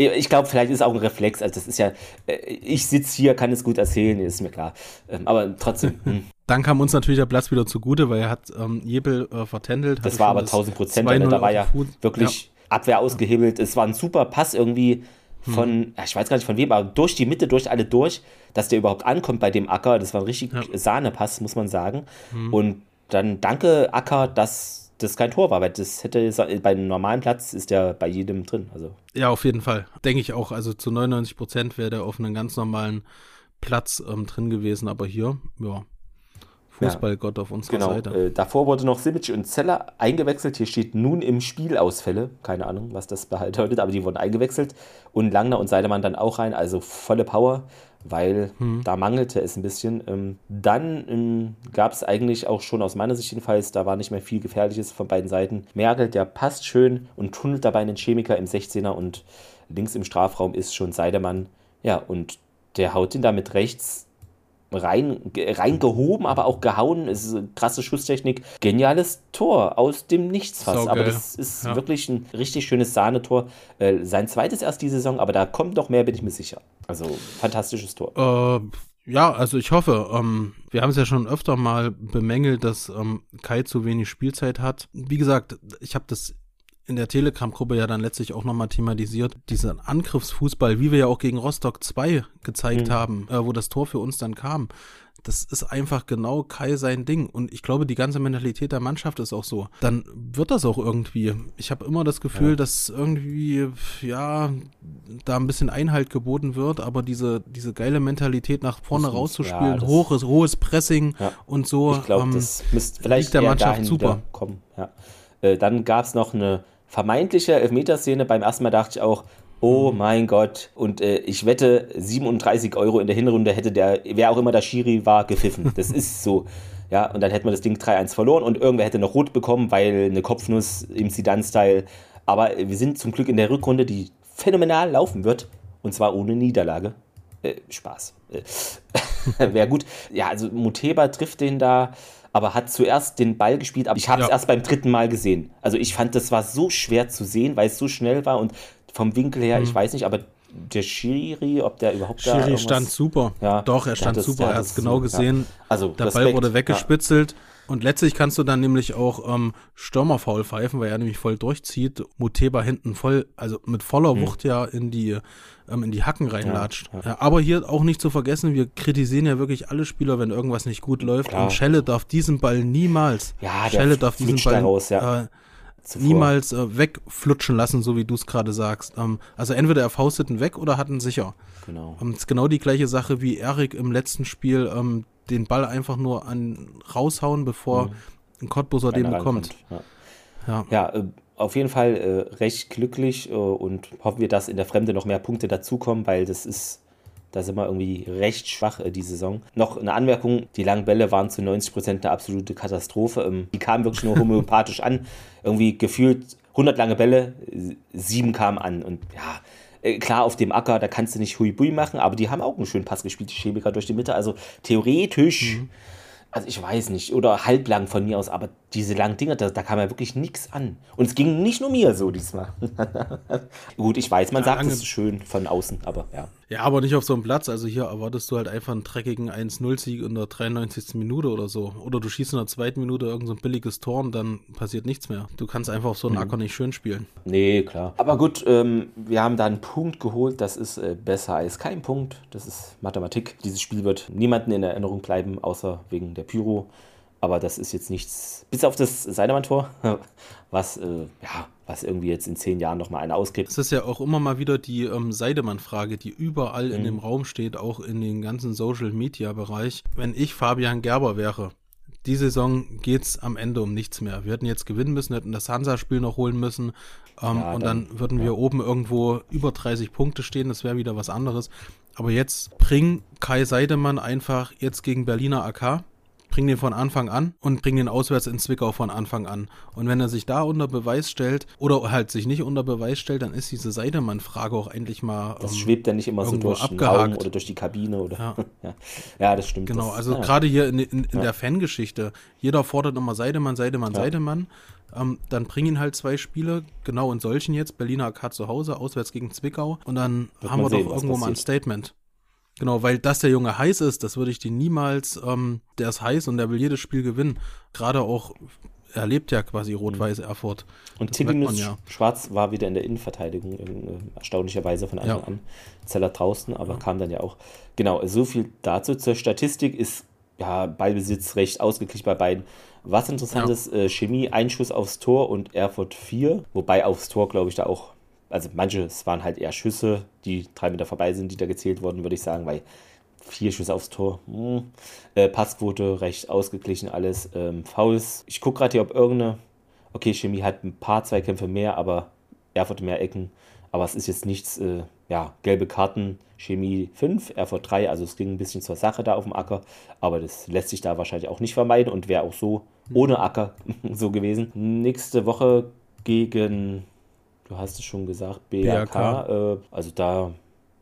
Ich glaube, vielleicht ist es auch ein Reflex. Also, das ist ja, äh, ich sitze hier, kann es gut erzählen, ist mir klar. Ähm, aber trotzdem. *laughs* Hm. Dann kam uns natürlich der Platz wieder zugute, weil er hat ähm, Jebel äh, vertändelt. Das war aber 1000 Prozent. Da war ja wirklich ja. Abwehr ausgehebelt. Es war ein super Pass irgendwie von, hm. ich weiß gar nicht von wem, aber durch die Mitte, durch alle durch, dass der überhaupt ankommt bei dem Acker. Das war ein richtig ja. Sahnepass, muss man sagen. Hm. Und dann danke Acker, dass das kein Tor war, weil das hätte bei einem normalen Platz ist der bei jedem drin. Also. Ja, auf jeden Fall. Denke ich auch. Also zu 99 Prozent wäre der auf einem ganz normalen Platz ähm, drin gewesen, aber hier, ja. Fußballgott ja, auf unserer genau. Seite. Äh, davor wurde noch Simic und Zeller eingewechselt. Hier steht nun im Spiel Ausfälle. Keine Ahnung, was das *laughs* bedeutet, aber die wurden eingewechselt. Und Langner und Seidemann dann auch rein, also volle Power weil hm. da mangelte es ein bisschen. Ähm, dann ähm, gab es eigentlich auch schon aus meiner Sicht jedenfalls, da war nicht mehr viel Gefährliches von beiden Seiten. Merkel, der passt schön und tunnelt dabei einen Chemiker im 16er und links im Strafraum ist schon Seidemann. Ja, und der haut ihn damit rechts rein, reingehoben, aber auch gehauen. Es ist eine krasse Schusstechnik. Geniales Tor aus dem Nichts fast. So aber das ist ja. wirklich ein richtig schönes Sahnetor. Äh, sein zweites erst die Saison, aber da kommt noch mehr, bin ich mir sicher. Also fantastisches Tor. Äh, ja, also ich hoffe. Ähm, wir haben es ja schon öfter mal bemängelt, dass ähm, Kai zu wenig Spielzeit hat. Wie gesagt, ich habe das in der Telegram-Gruppe ja dann letztlich auch nochmal thematisiert, diesen Angriffsfußball, wie wir ja auch gegen Rostock 2 gezeigt mhm. haben, äh, wo das Tor für uns dann kam. Das ist einfach genau Kai sein Ding. Und ich glaube, die ganze Mentalität der Mannschaft ist auch so. Dann wird das auch irgendwie. Ich habe immer das Gefühl, ja. dass irgendwie, ja, da ein bisschen Einhalt geboten wird, aber diese, diese geile Mentalität nach vorne das rauszuspielen, ja, hohes, hohes Pressing ja. und so. Ich glaube, ähm, das müsste vielleicht der Mannschaft super kommen. Ja. Äh, dann gab es noch eine vermeintliche Elfmeterszene. Beim ersten Mal dachte ich auch, oh mhm. mein Gott. Und äh, ich wette, 37 Euro in der Hinrunde hätte der, wer auch immer der Schiri war, gepfiffen. Das *laughs* ist so. Ja, und dann hätten wir das Ding 3-1 verloren und irgendwer hätte noch rot bekommen, weil eine Kopfnuss im Zidane-Style. Aber wir sind zum Glück in der Rückrunde, die phänomenal laufen wird. Und zwar ohne Niederlage. Äh, Spaß. Äh, *laughs* Wäre gut. Ja, also Muteba trifft den da, aber hat zuerst den Ball gespielt. Aber ich habe es ja. erst beim dritten Mal gesehen. Also ich fand, das war so schwer zu sehen, weil es so schnell war und vom Winkel her, mhm. ich weiß nicht, aber der Schiri, ob der überhaupt Schiri da Schiri stand super. Ja, Doch, er stand super. er hat es genau gesehen. Ja. Also, der Respekt, Ball wurde weggespitzelt. Ja. Und letztlich kannst du dann nämlich auch ähm, Stürmerfaul pfeifen, weil er nämlich voll durchzieht. Muteba hinten voll, also mit voller mhm. Wucht ja in die, ähm, in die Hacken reinlatscht. Ja, ja. aber hier auch nicht zu vergessen, wir kritisieren ja wirklich alle Spieler, wenn irgendwas nicht gut läuft. Klar. Und Schelle darf diesen Ball niemals. Ja, Schelle darf diesen Ball. Raus, ja. Äh, niemals äh, wegflutschen lassen, so wie du es gerade sagst. Ähm, also entweder er faustet ihn weg oder hat ihn sicher. Genau. Ähm, ist genau die gleiche Sache wie Erik im letzten Spiel, ähm, den Ball einfach nur an raushauen, bevor mhm. ein Cottbuser den bekommt. Ja, ja. ja äh, auf jeden Fall äh, recht glücklich äh, und hoffen wir, dass in der Fremde noch mehr Punkte dazukommen, weil das ist da sind wir irgendwie recht schwach äh, die Saison. Noch eine Anmerkung: Die langen Bälle waren zu 90 Prozent eine absolute Katastrophe. Ähm, die kamen wirklich nur homöopathisch an. Irgendwie gefühlt 100 lange Bälle, sieben kamen an. Und ja, klar, auf dem Acker, da kannst du nicht Hui-Bui machen, aber die haben auch einen schönen Pass gespielt, die Chemiker durch die Mitte. Also theoretisch. Mhm also ich weiß nicht, oder halblang von mir aus, aber diese langen Dinger, da, da kam ja wirklich nichts an. Und es ging nicht nur mir so diesmal. *laughs* Gut, ich weiß, man sagt es schön von außen, aber ja. Ja, aber nicht auf so einem Platz. Also hier erwartest du halt einfach einen dreckigen 1-0-Sieg in der 93. Minute oder so. Oder du schießt in der zweiten Minute irgend so ein billiges Tor und dann passiert nichts mehr. Du kannst einfach auf so einen mhm. Acker nicht schön spielen. Nee, klar. Aber gut, ähm, wir haben da einen Punkt geholt. Das ist äh, besser als kein Punkt. Das ist Mathematik. Dieses Spiel wird niemanden in Erinnerung bleiben, außer wegen der Pyro. Aber das ist jetzt nichts, bis auf das Seidemann-Tor, *laughs* was, äh, ja, was irgendwie jetzt in zehn Jahren nochmal einer ausgibt. Es ist ja auch immer mal wieder die ähm, Seidemann-Frage, die überall mhm. in dem Raum steht, auch in den ganzen Social-Media-Bereich. Wenn ich Fabian Gerber wäre, die Saison geht es am Ende um nichts mehr. Wir hätten jetzt gewinnen müssen, hätten das Hansa-Spiel noch holen müssen ähm, ja, und dann, dann würden ja. wir oben irgendwo über 30 Punkte stehen. Das wäre wieder was anderes. Aber jetzt bring Kai Seidemann einfach jetzt gegen Berliner AK bring den von Anfang an und bring den auswärts in Zwickau von Anfang an. Und wenn er sich da unter Beweis stellt oder halt sich nicht unter Beweis stellt, dann ist diese Seidemann-Frage auch endlich mal. Das ähm, schwebt ja nicht immer so durch abgehakt. den Raum oder durch die Kabine oder. Ja, *laughs* ja. ja das stimmt. Genau, das, also ja. gerade hier in, in, in der Fangeschichte, jeder fordert immer Seidemann, Seidemann, Seidemann. Ähm, dann bring ihn halt zwei Spiele, genau in solchen jetzt, Berliner AK zu Hause, auswärts gegen Zwickau. Und dann Wird haben wir sehen, doch irgendwo mal ein Statement. Genau, weil dass der Junge heiß ist, das würde ich dir niemals, ähm, der ist heiß und der will jedes Spiel gewinnen. Gerade auch, er lebt ja quasi rot-weiß Erfurt. Und Tilinus ja. Schwarz war wieder in der Innenverteidigung, äh, erstaunlicherweise von Anfang ja. an. Zeller draußen, aber ja. kam dann ja auch. Genau, so viel dazu. Zur Statistik ist ja Ballbesitz recht ausgeglichen bei beiden. Was interessant ist, äh, Chemie, Einschuss aufs Tor und Erfurt 4, wobei aufs Tor, glaube ich, da auch also manche, es waren halt eher Schüsse, die drei Meter vorbei sind, die da gezählt wurden, würde ich sagen, weil vier Schüsse aufs Tor. Hm. Äh, Passquote recht ausgeglichen alles. Ähm, Fouls. Ich gucke gerade hier, ob irgendeine. Okay, Chemie hat ein paar Zweikämpfe mehr, aber Erfurt mehr Ecken. Aber es ist jetzt nichts, äh, ja, gelbe Karten, Chemie 5, Erfurt 3, also es ging ein bisschen zur Sache da auf dem Acker, aber das lässt sich da wahrscheinlich auch nicht vermeiden und wäre auch so ohne Acker *laughs* so gewesen. Nächste Woche gegen du hast es schon gesagt, BRK. BRK. Äh, also da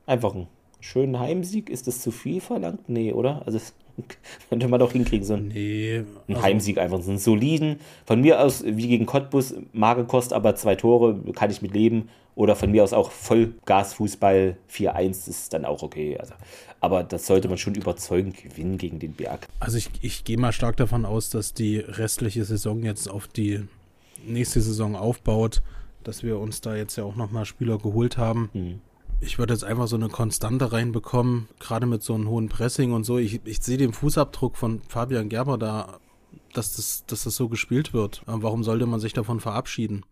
einfach ein schönen Heimsieg. Ist das zu viel verlangt? Nee, oder? Also das *laughs* könnte man doch hinkriegen, so ein, nee, also Heimsieg einfach, so einen soliden. Von mir aus, wie gegen Cottbus, Magekost, aber zwei Tore, kann ich mit leben. Oder von mir aus auch Vollgasfußball 4-1 ist dann auch okay. Also, aber das sollte man schon überzeugend gewinnen gegen den Berg. Also ich, ich gehe mal stark davon aus, dass die restliche Saison jetzt auf die nächste Saison aufbaut dass wir uns da jetzt ja auch nochmal Spieler geholt haben. Mhm. Ich würde jetzt einfach so eine Konstante reinbekommen, gerade mit so einem hohen Pressing und so. Ich, ich sehe den Fußabdruck von Fabian Gerber da, dass das, dass das so gespielt wird. Warum sollte man sich davon verabschieden?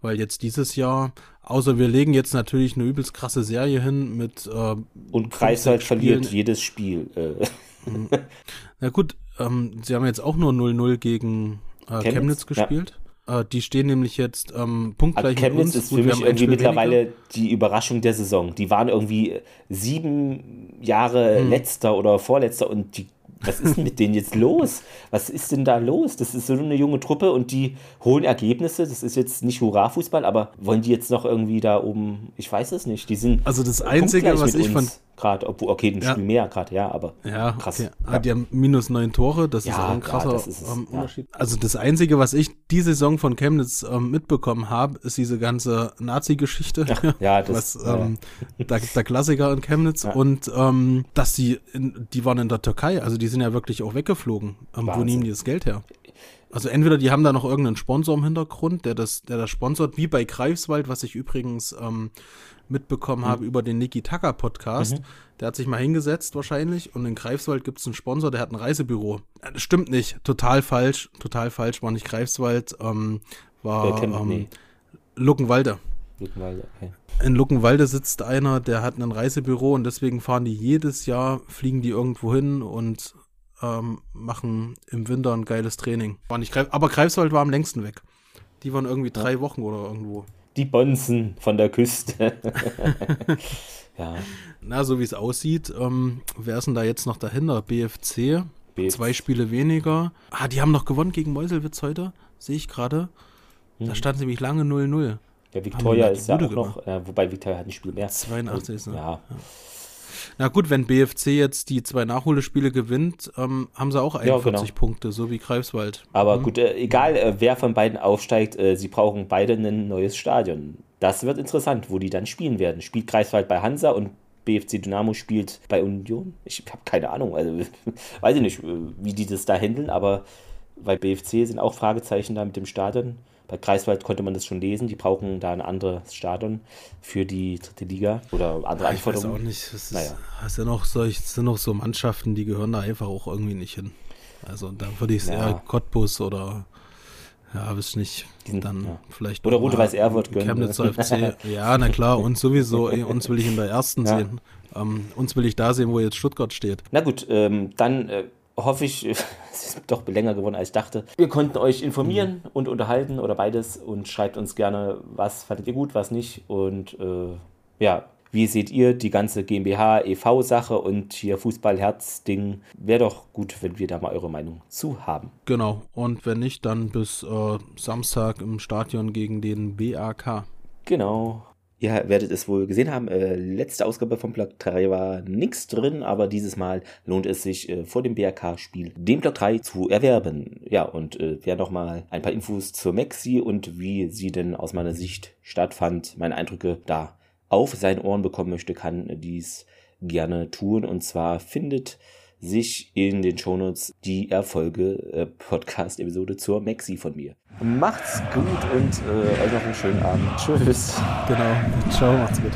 Weil jetzt dieses Jahr, außer wir legen jetzt natürlich eine übelst krasse Serie hin mit. Äh, und Kreiswald verliert jedes Spiel. Äh. Mhm. *laughs* Na gut, ähm, sie haben jetzt auch nur 0-0 gegen äh, Chemnitz, Chemnitz gespielt. Ja. Äh, die stehen nämlich jetzt ähm, punktgleich also Chemnitz ist für mich irgendwie mittlerweile weniger. die Überraschung der Saison. Die waren irgendwie sieben Jahre hm. letzter oder vorletzter und die Was ist denn mit denen jetzt los? Was ist denn da los? Das ist so eine junge Truppe und die holen Ergebnisse. Das ist jetzt nicht Hurra-Fußball, aber wollen die jetzt noch irgendwie da oben, ich weiß es nicht. Die sind. Also das Einzige, was ich von gerade, obwohl, okay, ein Spiel mehr gerade, ja, aber ja, krass. Okay. Ja. Die haben minus neun Tore, das ja, ist auch ein krasser es, ähm, Unterschied. Ja. Also das Einzige, was ich die Saison von Chemnitz ähm, mitbekommen habe, ist diese ganze Nazi-Geschichte. Ja, *laughs* das was, ähm, der, der, Klassiker in Chemnitz und ähm, dass die, in, die waren in der Türkei, also die sind ja wirklich auch weggeflogen. Ähm, wo nehmen die das Geld her? Also entweder die haben da noch irgendeinen Sponsor im Hintergrund, der das, der das sponsort, wie bei Greifswald, was ich übrigens ähm, mitbekommen mhm. habe über den Niki Tucker Podcast. Mhm. Der hat sich mal hingesetzt wahrscheinlich und in Greifswald gibt es einen Sponsor, der hat ein Reisebüro. Das stimmt nicht, total falsch, total falsch, war nicht Greifswald, ähm, war ähm, nee. Luckenwalde. Luckenwalde, okay. In Luckenwalde sitzt einer, der hat ein Reisebüro und deswegen fahren die jedes Jahr, fliegen die irgendwo hin und ähm, machen im Winter ein geiles Training. War nicht Greif aber Greifswald war am längsten weg. Die waren irgendwie drei Wochen oder irgendwo die Bonzen von der Küste. *laughs* *laughs* ja. Na, so wie es aussieht, ähm, wer ist denn da jetzt noch dahinter? BFC, BFC, zwei Spiele weniger. Ah, die haben noch gewonnen gegen Meuselwitz heute, sehe ich gerade. Da hm. stand nämlich lange 0-0. Ja, Victoria ist ja auch noch, äh, wobei Victoria hat ein Spiel mehr. 82 ist, ne? ja. ja. Na gut, wenn BFC jetzt die zwei Nachholespiele gewinnt, ähm, haben sie auch 41 ja, genau. Punkte, so wie Greifswald. Aber mhm. gut, äh, egal äh, wer von beiden aufsteigt, äh, sie brauchen beide ein neues Stadion. Das wird interessant, wo die dann spielen werden. Spielt Greifswald bei Hansa und BFC Dynamo spielt bei Union? Ich habe keine Ahnung. Also *laughs* weiß ich nicht, äh, wie die das da handeln, aber bei BFC sind auch Fragezeichen da mit dem Stadion. Bei Kreiswald konnte man das schon lesen. Die brauchen da ein anderes Stadion für die dritte Liga oder andere ich Anforderungen. Ich weiß auch nicht. Es naja. ist, ja noch solch, sind noch so Mannschaften, die gehören da einfach auch irgendwie nicht hin. Also da würde ich es ja. eher Cottbus oder ja, weiß nicht. Dann ja. vielleicht. Oder Rot-Weiß Erfurt gönnen. Chemnitzer FC. Ja, na klar, uns sowieso. *laughs* uns will ich in der ersten ja. sehen. Ähm, uns will ich da sehen, wo jetzt Stuttgart steht. Na gut, ähm, dann äh, hoffe ich, *laughs* es ist doch länger geworden, als ich dachte. Wir konnten euch informieren mhm. und unterhalten oder beides und schreibt uns gerne, was fandet ihr gut, was nicht. Und äh, ja, wie seht ihr die ganze GmbH, EV-Sache und hier Fußballherz-Ding? Wäre doch gut, wenn wir da mal eure Meinung zu haben. Genau, und wenn nicht, dann bis äh, Samstag im Stadion gegen den BAK. Genau. Ihr werdet es wohl gesehen haben, äh, letzte Ausgabe vom Block 3 war nichts drin, aber dieses Mal lohnt es sich äh, vor dem BRK-Spiel den Block 3 zu erwerben. Ja, und äh, wer nochmal ein paar Infos zur Maxi und wie sie denn aus meiner Sicht stattfand, meine Eindrücke da auf seinen Ohren bekommen möchte, kann dies gerne tun. Und zwar findet sich in den Shownotes die Erfolge äh, Podcast-Episode zur Maxi von mir. Macht's gut und äh, euch noch einen schönen Abend. Tschüss. Genau. Ciao, macht's gut.